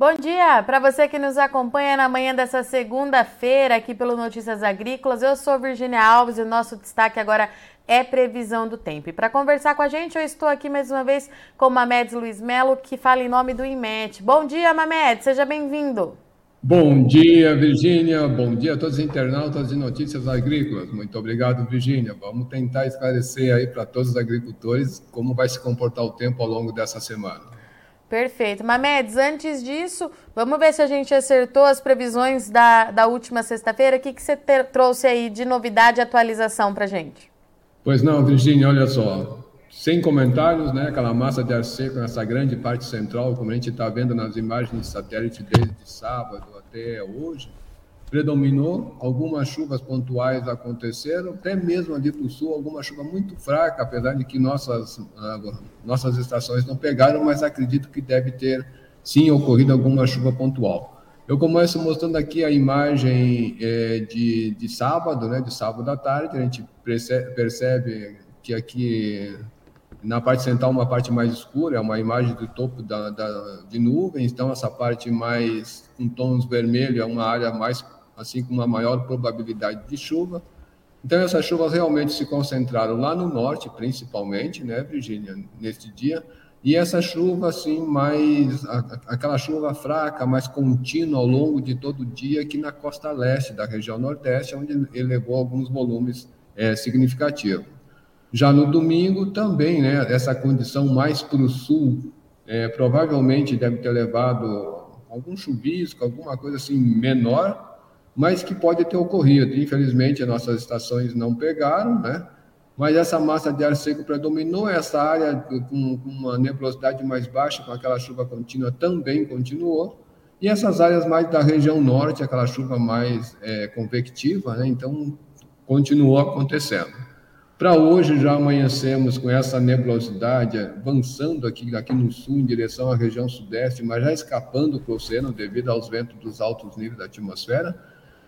Bom dia para você que nos acompanha na manhã dessa segunda-feira aqui pelo Notícias Agrícolas. Eu sou Virginia Alves e o nosso destaque agora é previsão do tempo. E para conversar com a gente, eu estou aqui mais uma vez com o Mamedes Luiz Melo, que fala em nome do IMET. Bom dia, Mamedes, seja bem-vindo. Bom dia, Virgínia. Bom dia a todos os internautas de Notícias Agrícolas. Muito obrigado, Virgínia. Vamos tentar esclarecer aí para todos os agricultores como vai se comportar o tempo ao longo dessa semana. Perfeito. Mamedes, antes disso, vamos ver se a gente acertou as previsões da, da última sexta-feira. O que, que você ter, trouxe aí de novidade e atualização para a gente? Pois não, Virginia, olha só. Sem comentários, né? Aquela massa de ar seco nessa grande parte central, como a gente está vendo nas imagens de satélite desde sábado até hoje predominou, algumas chuvas pontuais aconteceram, até mesmo ali para o sul, alguma chuva muito fraca, apesar de que nossas, uh, nossas estações não pegaram, mas acredito que deve ter sim ocorrido alguma chuva pontual. Eu começo mostrando aqui a imagem é, de, de sábado, né, de sábado à tarde, a gente percebe, percebe que aqui na parte central uma parte mais escura, é uma imagem do topo da, da, de nuvens, então essa parte mais com tons vermelhos é uma área mais assim com uma maior probabilidade de chuva. Então, essas chuvas realmente se concentraram lá no norte, principalmente, né, Virgínia, neste dia. E essa chuva, assim, mais. aquela chuva fraca, mais contínua ao longo de todo o dia aqui na costa leste da região nordeste, onde elevou alguns volumes é, significativos. Já no domingo, também, né, essa condição mais para o sul, é, provavelmente deve ter levado algum chuvisco, alguma coisa assim menor, mas que pode ter ocorrido. Infelizmente, as nossas estações não pegaram, né? Mas essa massa de ar seco predominou, essa área com, uma nebulosidade mais baixa, com aquela chuva contínua, também continuou. E essas áreas mais da região norte, aquela chuva mais é, convectiva, né? então continuou acontecendo. Para hoje já amanhecemos com essa nebulosidade avançando aqui, aqui no sul em direção à região sudeste, mas já escapando para o oceano devido aos ventos dos altos níveis da atmosfera.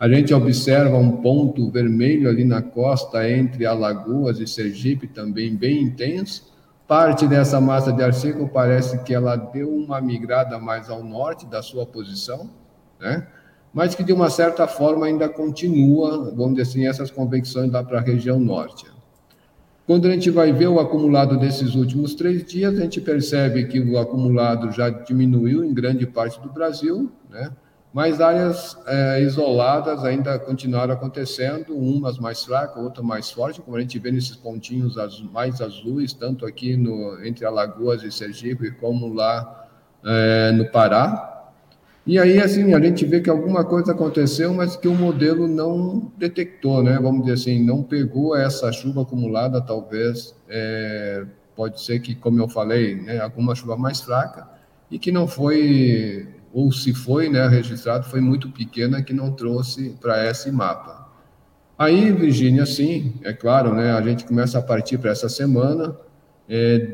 A gente observa um ponto vermelho ali na costa entre Alagoas e Sergipe, também bem intenso. Parte dessa massa de ar seco parece que ela deu uma migrada mais ao norte da sua posição, né? mas que de uma certa forma ainda continua, vamos dizer assim, essas convecções lá para a região norte. Quando a gente vai ver o acumulado desses últimos três dias, a gente percebe que o acumulado já diminuiu em grande parte do Brasil, né? Mas áreas é, isoladas ainda continuaram acontecendo, umas mais fracas, outras mais fortes, como a gente vê nesses pontinhos mais azuis, tanto aqui no, entre Alagoas e Sergipe, como lá é, no Pará. E aí, assim, a gente vê que alguma coisa aconteceu, mas que o modelo não detectou, né? Vamos dizer assim, não pegou essa chuva acumulada, talvez, é, pode ser que, como eu falei, né, alguma chuva mais fraca, e que não foi ou se foi né, registrado, foi muito pequena que não trouxe para esse mapa. Aí, Virgínia, sim, é claro, né, a gente começa a partir para essa semana, é,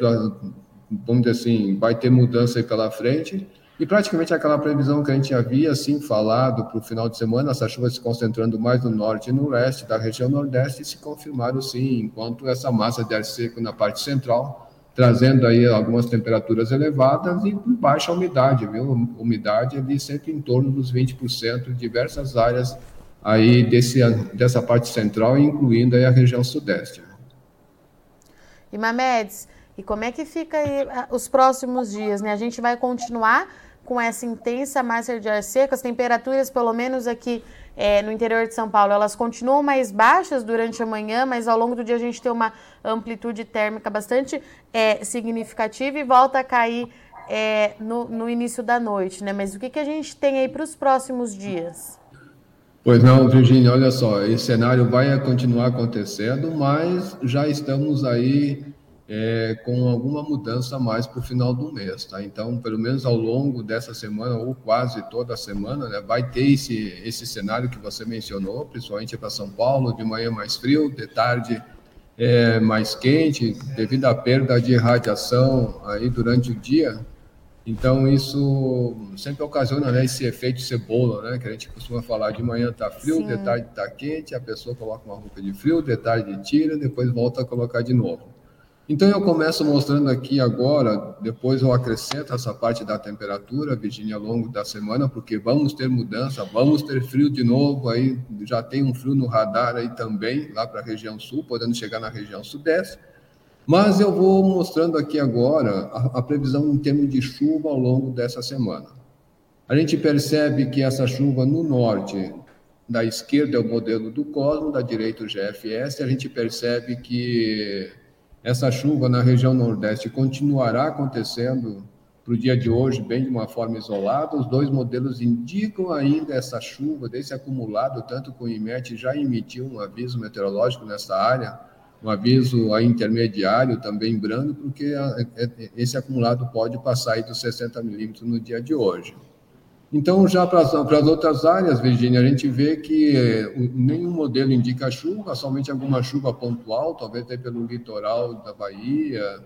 vamos dizer assim, vai ter mudança aí pela frente, e praticamente aquela previsão que a gente havia, assim, falado para o final de semana, essas chuvas se concentrando mais no norte e no leste da região nordeste, se confirmaram, sim, enquanto essa massa de ar seco na parte central trazendo aí algumas temperaturas elevadas e baixa umidade, viu? Umidade ali sempre em torno dos 20% em diversas áreas aí desse, dessa parte central, incluindo aí a região sudeste. E Mamedes, e como é que fica aí ah, os próximos dias, né? A gente vai continuar com essa intensa massa de ar seco, as temperaturas, pelo menos aqui é, no interior de São Paulo, elas continuam mais baixas durante a manhã, mas ao longo do dia a gente tem uma amplitude térmica bastante é, significativa e volta a cair é, no, no, início da noite, né? Mas o que, que a gente tem aí para os próximos dias? Pois não, Virginia, olha só, esse cenário vai continuar acontecendo, mas já estamos aí é, com alguma mudança mais para o final do mês, tá? Então, pelo menos ao longo dessa semana, ou quase toda a semana, né, vai ter esse, esse cenário que você mencionou, principalmente para São Paulo, de manhã mais frio, de tarde é, mais quente, devido à perda de radiação aí durante o dia. Então, isso sempre ocasiona né, esse efeito cebola, né, que a gente costuma falar, de manhã está frio, Sim. de tarde está quente, a pessoa coloca uma roupa de frio, de tarde tira, depois volta a colocar de novo. Então, eu começo mostrando aqui agora, depois eu acrescento essa parte da temperatura, Virginia, ao longo da semana, porque vamos ter mudança, vamos ter frio de novo, aí já tem um frio no radar aí também, lá para a região sul, podendo chegar na região sudeste. Mas eu vou mostrando aqui agora a, a previsão em termos de chuva ao longo dessa semana. A gente percebe que essa chuva no norte, da esquerda é o modelo do Cosmo, da direita o GFS, a gente percebe que essa chuva na região nordeste continuará acontecendo para o dia de hoje, bem de uma forma isolada. Os dois modelos indicam ainda essa chuva, desse acumulado, tanto que o IMET já emitiu um aviso meteorológico nessa área, um aviso intermediário também branco, porque esse acumulado pode passar aí dos 60 milímetros no dia de hoje. Então, já para as, outras áreas, Virginia, a gente vê que eh, nenhum modelo indica chuva, somente alguma chuva pontual, talvez até pelo litoral da Bahia,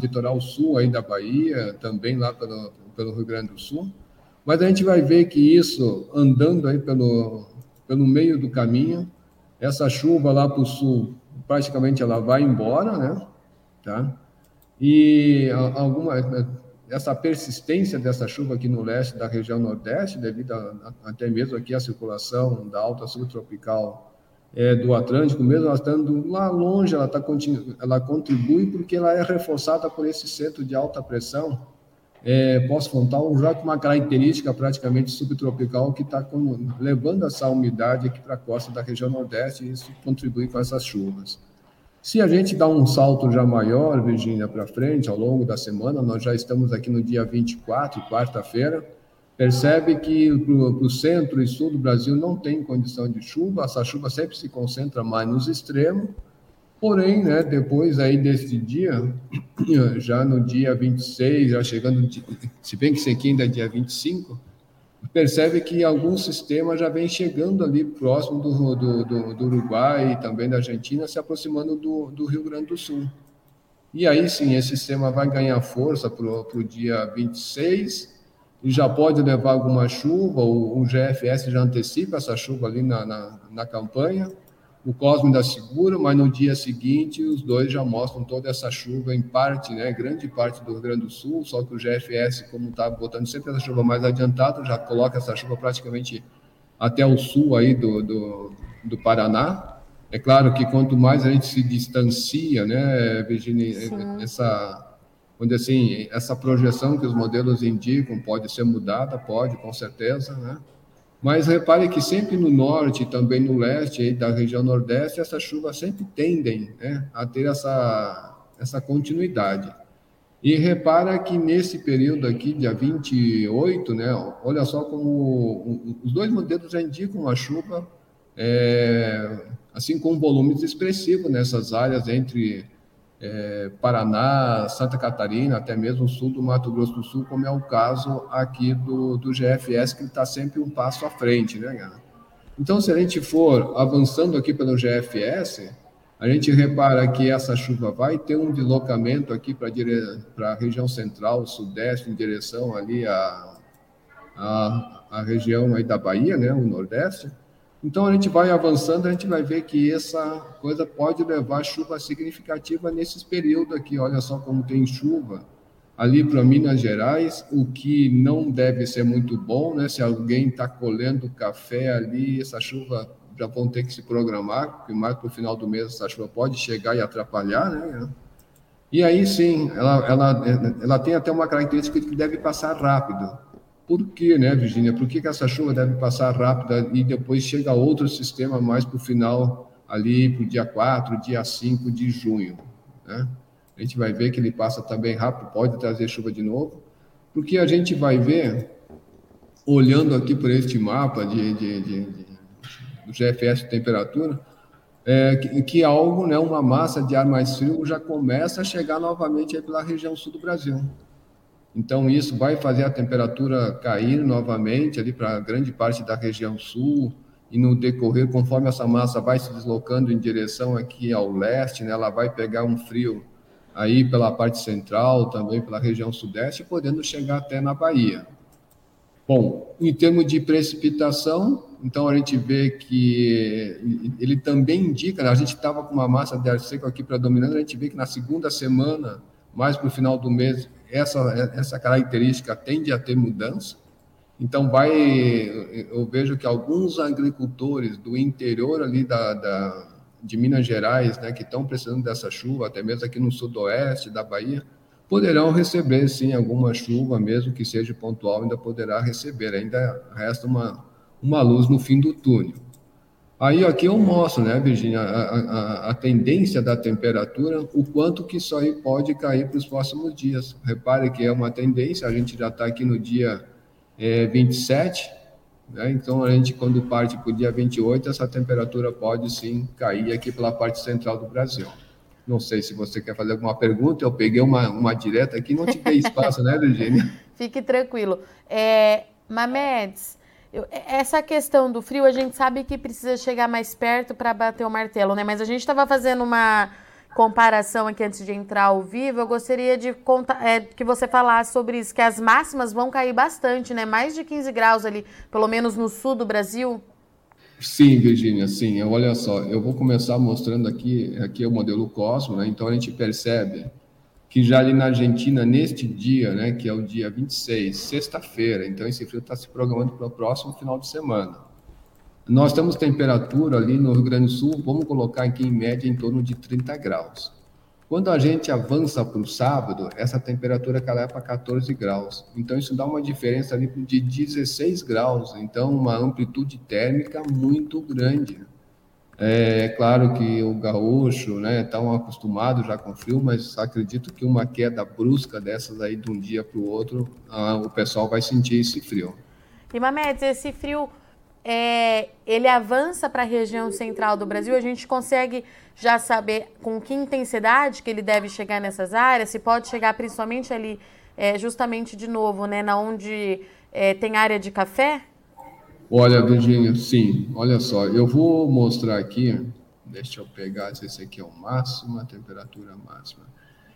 litoral sul aí da Bahia, também lá pelo, pelo Rio Grande do Sul. Mas a gente vai ver que isso, andando aí pelo, pelo meio do caminho, essa chuva lá para o sul, praticamente ela vai embora, né? Tá? E alguma essa persistência dessa chuva aqui no leste da região nordeste, devido a, até mesmo aqui à circulação da alta subtropical é, do Atlântico, mesmo ela estando lá longe, ela, tá, ela contribui porque ela é reforçada por esse centro de alta pressão é, pós-frontal, já com uma característica praticamente subtropical que está levando essa umidade aqui para a costa da região nordeste e isso contribui com essas chuvas. Se a gente dá um salto já maior, Virgínia, para frente, ao longo da semana, nós já estamos aqui no dia 24, quarta-feira, percebe que para o centro e sul do Brasil não tem condição de chuva, essa chuva sempre se concentra mais nos extremos, porém, né, depois aí desse dia, já no dia 26, já chegando, se bem que isso aqui ainda é dia 25, percebe que algum sistema já vem chegando ali próximo do, do, do, do Uruguai e também da Argentina, se aproximando do, do Rio Grande do Sul. E aí sim, esse sistema vai ganhar força para o dia 26 e já pode levar alguma chuva, o, o GFS já antecipa essa chuva ali na, na, na campanha, o Cosmo ainda segura, mas no dia seguinte os dois já mostram toda essa chuva em parte, né, grande parte do Rio Grande do Sul, só que o GFS, como está botando sempre essa chuva mais adiantada, já coloca essa chuva praticamente até o sul aí do, do, do Paraná. É claro que quanto mais a gente se distancia, né, Virginia, essa, onde assim, essa projeção que os modelos indicam pode ser mudada, pode, com certeza, né? Mas repare que sempre no norte e também no leste da região nordeste, essas chuvas sempre tendem né, a ter essa, essa continuidade. E repara que nesse período aqui, dia 28, né, olha só como os dois modelos já indicam uma chuva, é, assim com volumes expressivos nessas áreas entre é, Paraná, Santa Catarina, até mesmo o sul do Mato Grosso do Sul, como é o caso aqui do, do GFS, que está sempre um passo à frente, né? Então, se a gente for avançando aqui pelo GFS, a gente repara que essa chuva vai ter um deslocamento aqui para dire... a região central, sudeste, em direção ali à, à, à região aí da Bahia, né, o nordeste, então a gente vai avançando, a gente vai ver que essa coisa pode levar chuva significativa nesses períodos aqui. Olha só como tem chuva ali para Minas Gerais, o que não deve ser muito bom, né? Se alguém está colhendo café ali, essa chuva já vão ter que se programar, porque mais para o final do mês essa chuva pode chegar e atrapalhar, né? E aí sim, ela, ela, ela tem até uma característica que deve passar rápido. Por que, né, Virginia? Por que, que essa chuva deve passar rápida e depois chega outro sistema mais para o final, ali para o dia 4, dia 5 de junho? Né? A gente vai ver que ele passa também rápido, pode trazer chuva de novo, porque a gente vai ver, olhando aqui por este mapa de, de, de, de do GFS temperatura, é, que, que, algo, né, uma massa de ar mais frio já começa a chegar novamente pela região sul do Brasil. Então, isso vai fazer a temperatura cair novamente ali para grande parte da região sul, e no decorrer, conforme essa massa vai se deslocando em direção aqui ao leste, né, ela vai pegar um frio aí pela parte central, também pela região sudeste, podendo chegar até na Bahia. Bom, em termos de precipitação, então a gente vê que ele também indica, né, a gente estava com uma massa de ar seco aqui predominando, a gente vê que na segunda semana, mais para o final do mês, essa, essa característica tende a ter mudança. Então vai, eu vejo que alguns agricultores do interior ali da, da de Minas Gerais, né, que estão precisando dessa chuva, até mesmo aqui no sudoeste da Bahia, poderão receber sim alguma chuva, mesmo que seja pontual, ainda poderá receber. Ainda resta uma, uma luz no fim do túnel. Aí aqui eu mostro, né, Virginia, a, a, a, tendência da temperatura, o quanto que isso aí pode cair para os próximos dias. Repare que é uma tendência, a gente já está aqui no dia é, 27, né, então a gente quando parte para o dia 28, essa temperatura pode sim cair aqui pela parte central do Brasil. Não sei se você quer fazer alguma pergunta, eu peguei uma, uma direta aqui, não te dei espaço, né, Virginia? Fique tranquilo. É, Mamedes, eu, essa questão do frio, a gente sabe que precisa chegar mais perto para bater o martelo, né? Mas a gente estava fazendo uma comparação aqui antes de entrar ao vivo. Eu gostaria de contar, é, que você falasse sobre isso, que as máximas vão cair bastante, né? Mais de 15 graus ali, pelo menos no sul do Brasil. Sim, Virginia, sim. Olha só, eu vou começar mostrando aqui, aqui é o modelo Cosmo, né? Então a gente percebe que já ali na Argentina, neste dia, né, que é o dia 26, sexta-feira, então esse frio está se programando para o próximo final de semana. Nós temos temperatura ali no Rio Grande do Sul, vamos colocar aqui em média em torno de 30 graus. Quando a gente avança para o sábado, essa temperatura cai para 14 graus. Então, isso dá uma diferença ali de 16 graus. Então, uma amplitude térmica muito grande. É claro que o gaúcho, né, acostumado já com frio, mas acredito que uma queda brusca dessas aí de um dia para o outro, ah, o pessoal vai sentir esse frio. E Mamedes, esse frio é, ele avança para a região central do Brasil, a gente consegue já saber com que intensidade que ele deve chegar nessas áreas, se pode chegar principalmente ali, é, justamente de novo, né, na onde é, tem área de café? Olha, Virginia, sim, olha só, eu vou mostrar aqui, deixa eu pegar se esse aqui é o máximo, a temperatura máxima.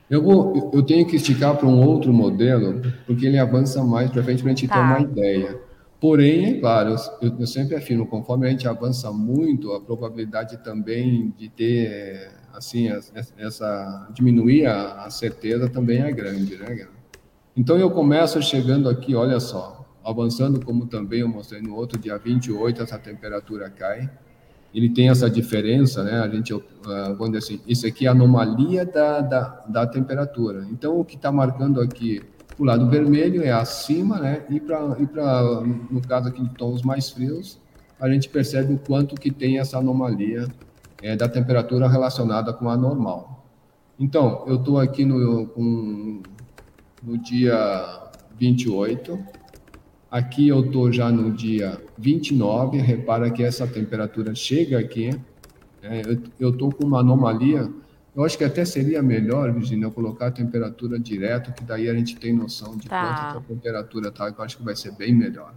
Eu, vou, eu tenho que esticar para um outro modelo, porque ele avança mais para frente para a gente tá. ter uma ideia. Porém, é claro, eu, eu, sempre afirmo, conforme a gente avança muito, a probabilidade também de ter, assim, essa, diminuir a, a certeza também é grande, né, Então, eu começo chegando aqui, olha só, avançando como também eu mostrei no outro dia 28, essa temperatura cai, ele tem essa diferença, né? A gente, vamos dizer assim, isso aqui é anomalia da, da, da temperatura. Então, o que está marcando aqui o lado vermelho é acima, né? E para, e pra, no caso aqui de tons mais frios, a gente percebe o quanto que tem essa anomalia é, da temperatura relacionada com a normal. Então, eu estou aqui no, com, no dia 28, aqui eu estou já no dia 29, repara que essa temperatura chega aqui, é, eu estou com uma anomalia eu acho que até seria melhor, Virginia, eu colocar a temperatura direto, que daí a gente tem noção de tá. quanto a temperatura está, eu acho que vai ser bem melhor.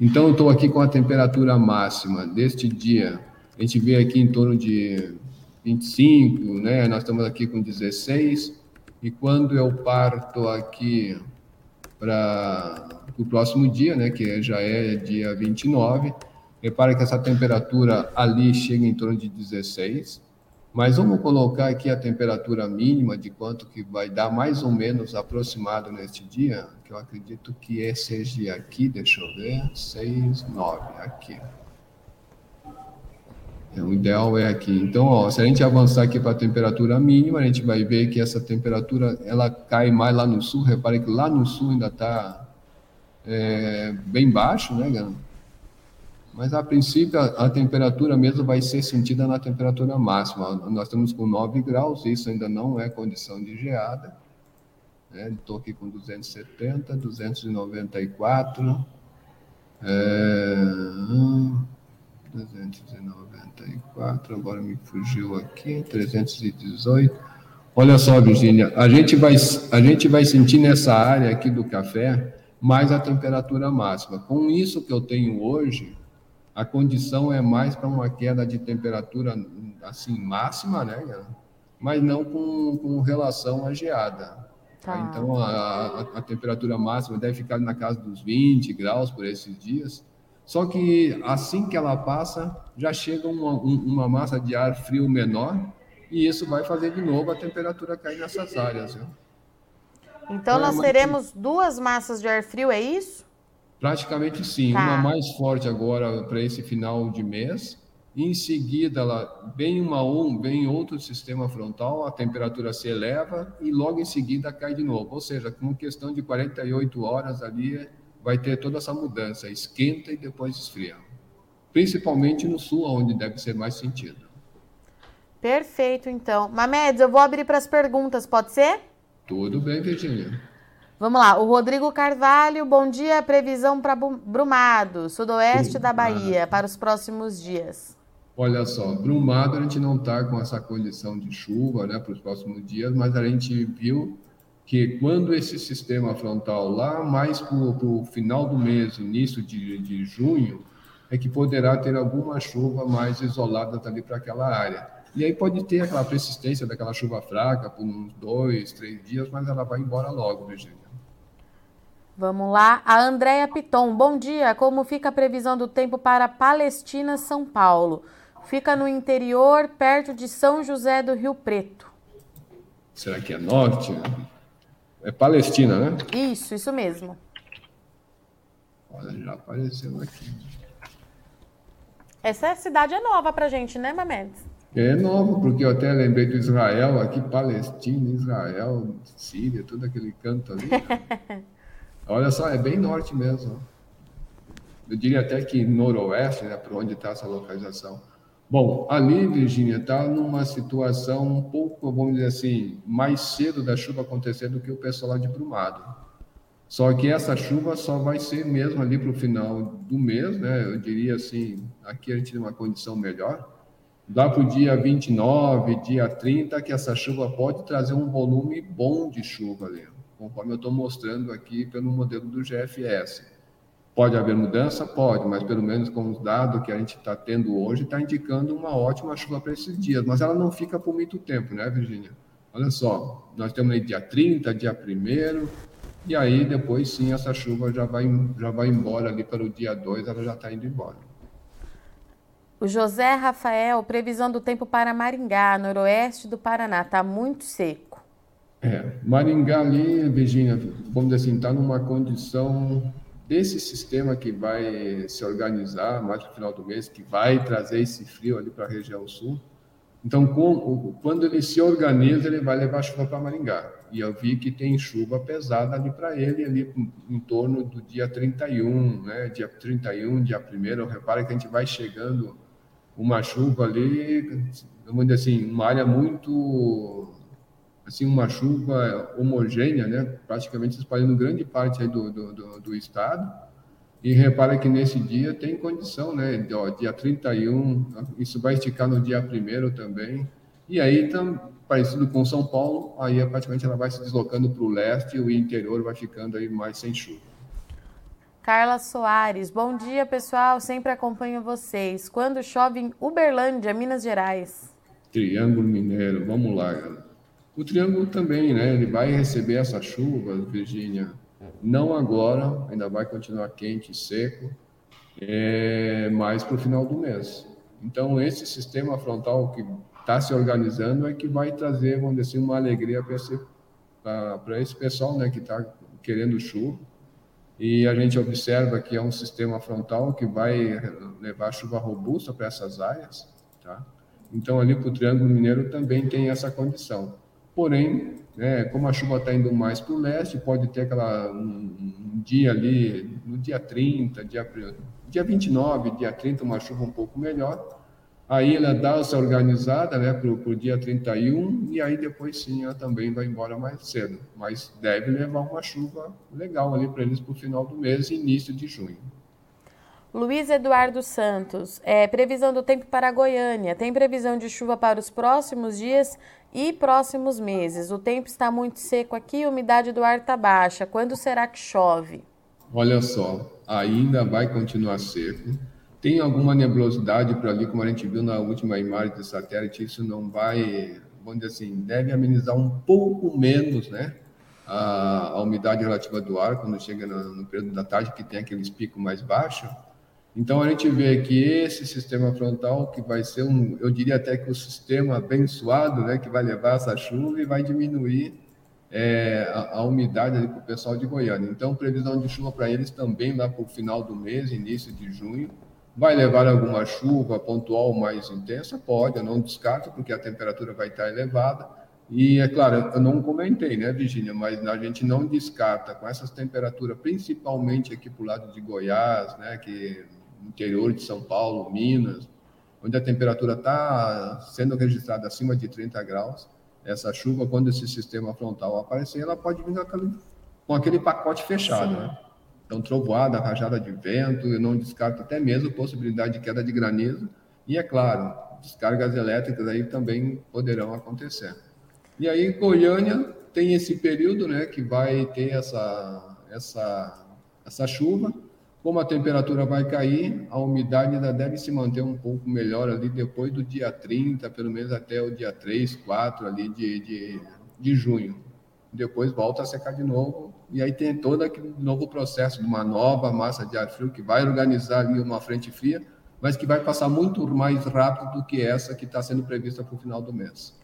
Então, eu estou aqui com a temperatura máxima deste dia. A gente vê aqui em torno de 25, né? Nós estamos aqui com 16. E quando eu parto aqui para o próximo dia, né? Que já é dia 29, repara que essa temperatura ali chega em torno de 16 mas vamos colocar aqui a temperatura mínima de quanto que vai dar mais ou menos aproximado neste dia, que eu acredito que é seja aqui, deixa eu ver, 6, 9, aqui. É, o ideal é aqui. Então, ó, se a gente avançar aqui para a temperatura mínima, a gente vai ver que essa temperatura ela cai mais lá no sul. Repare que lá no sul ainda está é, bem baixo, né, galera? Mas a princípio a, a, temperatura mesmo vai ser sentida na temperatura máxima. Nós estamos com 9 graus, isso ainda não é condição de geada. Estou né? aqui com 270, 294, é, 294, agora me fugiu aqui, 318. Olha só, Virginia, a gente vai, a gente vai sentir nessa área aqui do café mais a temperatura máxima. Com isso que eu tenho hoje, a condição é mais para uma queda de temperatura assim máxima, né? Mas não com, com relação à geada. Tá. Então, a, a, a, temperatura máxima deve ficar na casa dos 20 graus por esses dias. Só que assim que ela passa, já chega uma, uma massa de ar frio menor e isso vai fazer de novo a temperatura cair nessas áreas. Viu? Então, nós teremos duas massas de ar frio, é isso? Praticamente sim. Tá. Uma mais forte agora para esse final de mês. Em seguida, ela vem uma um, vem outro sistema frontal, a temperatura se eleva e logo em seguida cai de novo. Ou seja, com questão de 48 horas ali vai ter toda essa mudança, esquenta e depois esfria. Principalmente no sul, onde deve ser mais sentido. Perfeito, então. Mamedes, eu vou abrir para as perguntas, pode ser? Tudo bem, Virginia. Vamos lá, o Rodrigo Carvalho, bom dia, previsão para Brumado, sudoeste Brumado. da Bahia, para os próximos dias. Olha só, Brumado a gente não está com essa condição de chuva né, para os próximos dias, mas a gente viu que quando esse sistema frontal lá mais para o final do mês, início de, de junho, é que poderá ter alguma chuva mais isolada ali para aquela área. E aí pode ter aquela persistência daquela chuva fraca por uns dois, três dias, mas ela vai embora logo, Virginia. Vamos lá. A Andréia Piton, bom dia. Como fica a previsão do tempo para Palestina, São Paulo? Fica no interior, perto de São José do Rio Preto. Será que é norte? É Palestina, né? Isso, isso mesmo. Olha, já apareceu aqui. Essa cidade é nova pra gente, né, Mamedes? É nova, porque eu até lembrei do Israel, aqui Palestina, Israel, Síria, todo aquele canto ali. Olha só, é bem norte mesmo. Eu diria até que noroeste, né, para onde está essa localização. Bom, ali, Virgínia, está numa situação um pouco, vamos dizer assim, mais cedo da chuva acontecer do que o pessoal lá de Brumado. Só que essa chuva só vai ser mesmo ali para o final do mês, né? Eu diria assim, aqui a gente tem uma condição melhor. Lá para o dia 29, dia 30, que essa chuva pode trazer um volume bom de chuva ali, conforme eu estou mostrando aqui pelo modelo do GFS. Pode haver mudança? Pode, mas pelo menos com os dados que a gente está tendo hoje, está indicando uma ótima chuva para esses dias. Mas ela não fica por muito tempo, né, Virginia? Olha só, nós temos aí dia 30, dia 1 e aí depois sim essa chuva já vai, já vai embora ali pelo dia 2, ela já está indo embora. O José Rafael, previsão do tempo para Maringá, noroeste do Paraná, está muito seco. É, Maringá ali, Virginia, vamos dizer assim, está numa condição desse sistema que vai se organizar mais no final do mês, que vai trazer esse frio ali para a região sul. Então, com, quando ele se organiza, ele vai levar chuva para Maringá. E eu vi que tem chuva pesada ali para ele, ali em torno do dia 31, né? Dia 31, dia 1 Repare que a gente vai chegando uma chuva ali, vamos dizer assim, uma área muito assim uma chuva homogênea, né? praticamente espalhando grande parte do, do, do, do, estado. E repara que nesse dia tem condição, né? Ó, dia 31, isso vai esticar no dia 1 também. E aí, tam, parecido com São Paulo, aí é praticamente ela vai se deslocando para o leste e o interior vai ficando aí mais sem chuva. Carla Soares, bom dia pessoal, sempre acompanho vocês. Quando chove em Uberlândia, Minas Gerais? Triângulo Mineiro, vamos lá, galera. O Triângulo também, né? Ele vai receber essa chuva, Virgínia. Não agora, ainda vai continuar quente e seco, é, mais para o final do mês. Então, esse sistema frontal que está se organizando é que vai trazer, vamos dizer assim, uma alegria para esse, esse pessoal né, que está querendo chuva. E a gente observa que é um sistema frontal que vai levar chuva robusta para essas áreas. Tá? Então, ali para o Triângulo Mineiro também tem essa condição. Porém, né, como a chuva está indo mais para o leste, pode ter aquela, um, um, dia ali, no dia 30, dia, dia 29, dia 30, uma chuva um pouco melhor. Aí ela dá essa organizada né, para o dia 31, e aí depois sim ela também vai embora mais cedo. Mas deve levar uma chuva legal ali para eles para o final do mês início de junho. Luiz Eduardo Santos, é, previsão do tempo para Goiânia. Tem previsão de chuva para os próximos dias e próximos meses? O tempo está muito seco aqui, a umidade do ar está baixa. Quando será que chove? Olha só, ainda vai continuar seco. Tem alguma nebulosidade para ali, como a gente viu na última imagem do satélite, isso não vai, vamos dizer assim, deve amenizar um pouco menos, né? a, a umidade relativa do ar quando chega no, no período da tarde, que tem aqueles picos mais baixos. Então a gente vê que esse sistema frontal, que vai ser um, eu diria até que o sistema abençoado, né, que vai levar essa chuva e vai diminuir é, a, a, umidade para o pessoal de Goiânia. Então, previsão de chuva para eles também lá para o final do mês, início de junho. Vai levar alguma chuva pontual mais intensa? Pode, eu não descarto, porque a temperatura vai estar elevada. E, é claro, eu não comentei, né, Virginia, mas a gente não descarta com essas temperaturas, principalmente aqui para o lado de Goiás, né, que interior de São Paulo, Minas, onde a temperatura está sendo registrada acima de 30 graus, essa chuva, quando esse sistema frontal aparecer, ela pode vir aquele, com aquele pacote fechado, né? Então, trovoada, rajada de vento, eu não descarto até mesmo possibilidade de queda de granizo, e é claro, descargas elétricas aí também poderão acontecer. E aí, Goiânia tem esse período, né, que vai ter essa, essa, essa chuva, como a temperatura vai cair, a umidade ainda deve se manter um pouco melhor ali depois do dia 30, pelo menos até o dia 3, 4 ali de, de, de junho. Depois volta a secar de novo, e aí tem todo aquele novo processo de uma nova massa de ar frio que vai organizar ali uma frente fria, mas que vai passar muito mais rápido do que essa que está sendo prevista para o final do mês.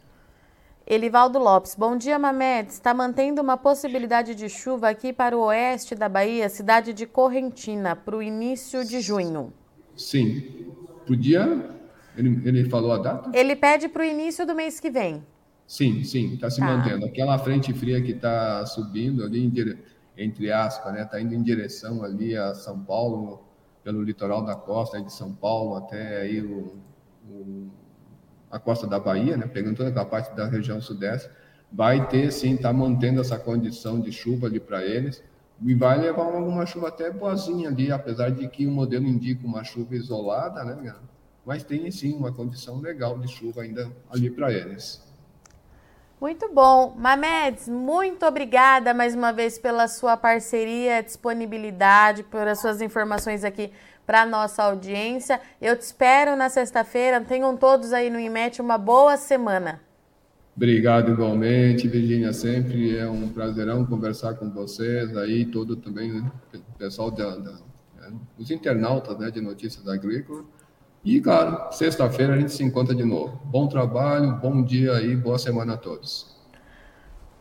Elivaldo Lopes, bom dia, Mamedes. Está mantendo uma possibilidade de chuva aqui para o oeste da Bahia, cidade de Correntina, para o início de junho. Sim. Podia. Ele, ele falou a data? Ele pede para o início do mês que vem. Sim, sim, está se tá. mantendo. Aquela frente fria que está subindo ali, dire... entre aspas, né? Está indo em direção ali a São Paulo, pelo litoral da costa de São Paulo até aí o, o a costa da Bahia, né, pegando toda aquela parte da região sudeste, vai ter sim, está mantendo essa condição de chuva ali para eles, e vai levar alguma chuva até boazinha ali, apesar de que o modelo indica uma chuva isolada, né, mas tem sim uma condição legal de chuva ainda ali para eles. Muito bom. Mamedes, muito obrigada mais uma vez pela sua parceria, disponibilidade, pelas suas informações aqui para nossa audiência. Eu te espero na sexta-feira. Tenham todos aí no IMET uma boa semana. Obrigado igualmente, Virginia. Sempre é um prazerão conversar com vocês aí, todo também né, o pessoal da, da né, os internautas né, de notícias agrícolas. E, claro, sexta-feira a gente se encontra de novo. Bom trabalho, bom dia aí, boa semana a todos.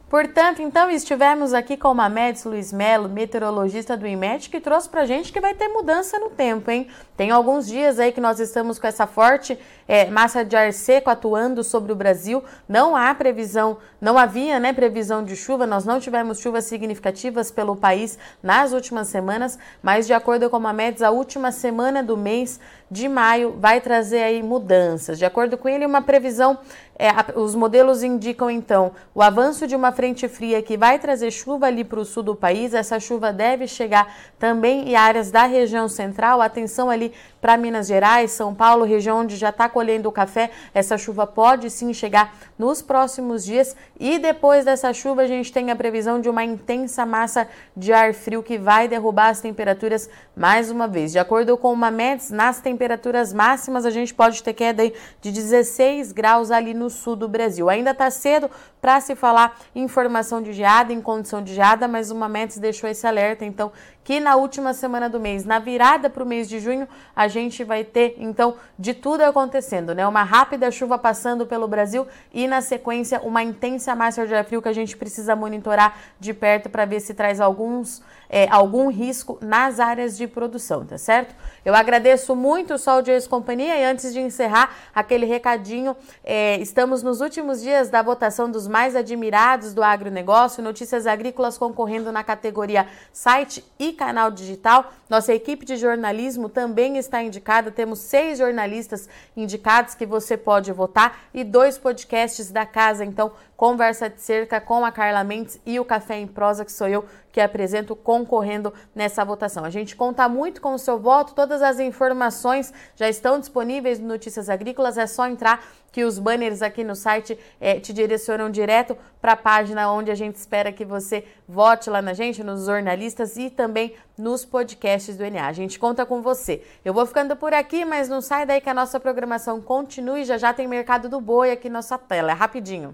Portanto, então, estivemos aqui com o Mamedes Luiz Melo, meteorologista do IMET, que trouxe para a gente que vai ter mudança no tempo, hein? Tem alguns dias aí que nós estamos com essa forte é, massa de ar seco atuando sobre o Brasil. Não há previsão, não havia né, previsão de chuva, nós não tivemos chuvas significativas pelo país nas últimas semanas, mas de acordo com o Mamedes, a última semana do mês de maio vai trazer aí mudanças. De acordo com ele, uma previsão é, os modelos indicam então o avanço de uma frente fria que vai trazer chuva ali para o sul do país. Essa chuva deve chegar também em áreas da região central. Atenção ali para Minas Gerais, São Paulo, região onde já está colhendo o café. Essa chuva pode sim chegar nos próximos dias. E depois dessa chuva, a gente tem a previsão de uma intensa massa de ar frio que vai derrubar as temperaturas mais uma vez. De acordo com o Mamedes, nas temperaturas máximas, a gente pode ter queda de 16 graus ali no sul do Brasil. Ainda está cedo para se falar em formação de geada, em condição de geada, mas o Mametes deixou esse alerta, então, que na última semana do mês, na virada para o mês de junho, a gente vai ter, então, de tudo acontecendo, né? Uma rápida chuva passando pelo Brasil e, na sequência, uma intensa massa de ar frio que a gente precisa monitorar de perto para ver se traz alguns, é, algum risco nas áreas de produção, tá certo? Eu agradeço muito o Sol de Ex-Companhia e antes de encerrar, aquele recadinho, é, estamos nos últimos dias da votação dos mais admirados do agronegócio, notícias agrícolas concorrendo na categoria site e canal digital. Nossa equipe de jornalismo também está indicada. Temos seis jornalistas indicados que você pode votar e dois podcasts da casa. Então, Conversa de Cerca com a Carla Mendes e o Café em Prosa, que sou eu que apresento concorrendo nessa votação. A gente conta muito com o seu voto, todas as informações já estão disponíveis no Notícias Agrícolas, é só entrar que os banners aqui no site é, te direcionam direto para a página onde a gente espera que você vote lá na gente, nos jornalistas e também nos podcasts do NA. A gente conta com você. Eu vou ficando por aqui, mas não sai daí que a nossa programação continue. Já já tem Mercado do Boi aqui na nossa tela. É rapidinho.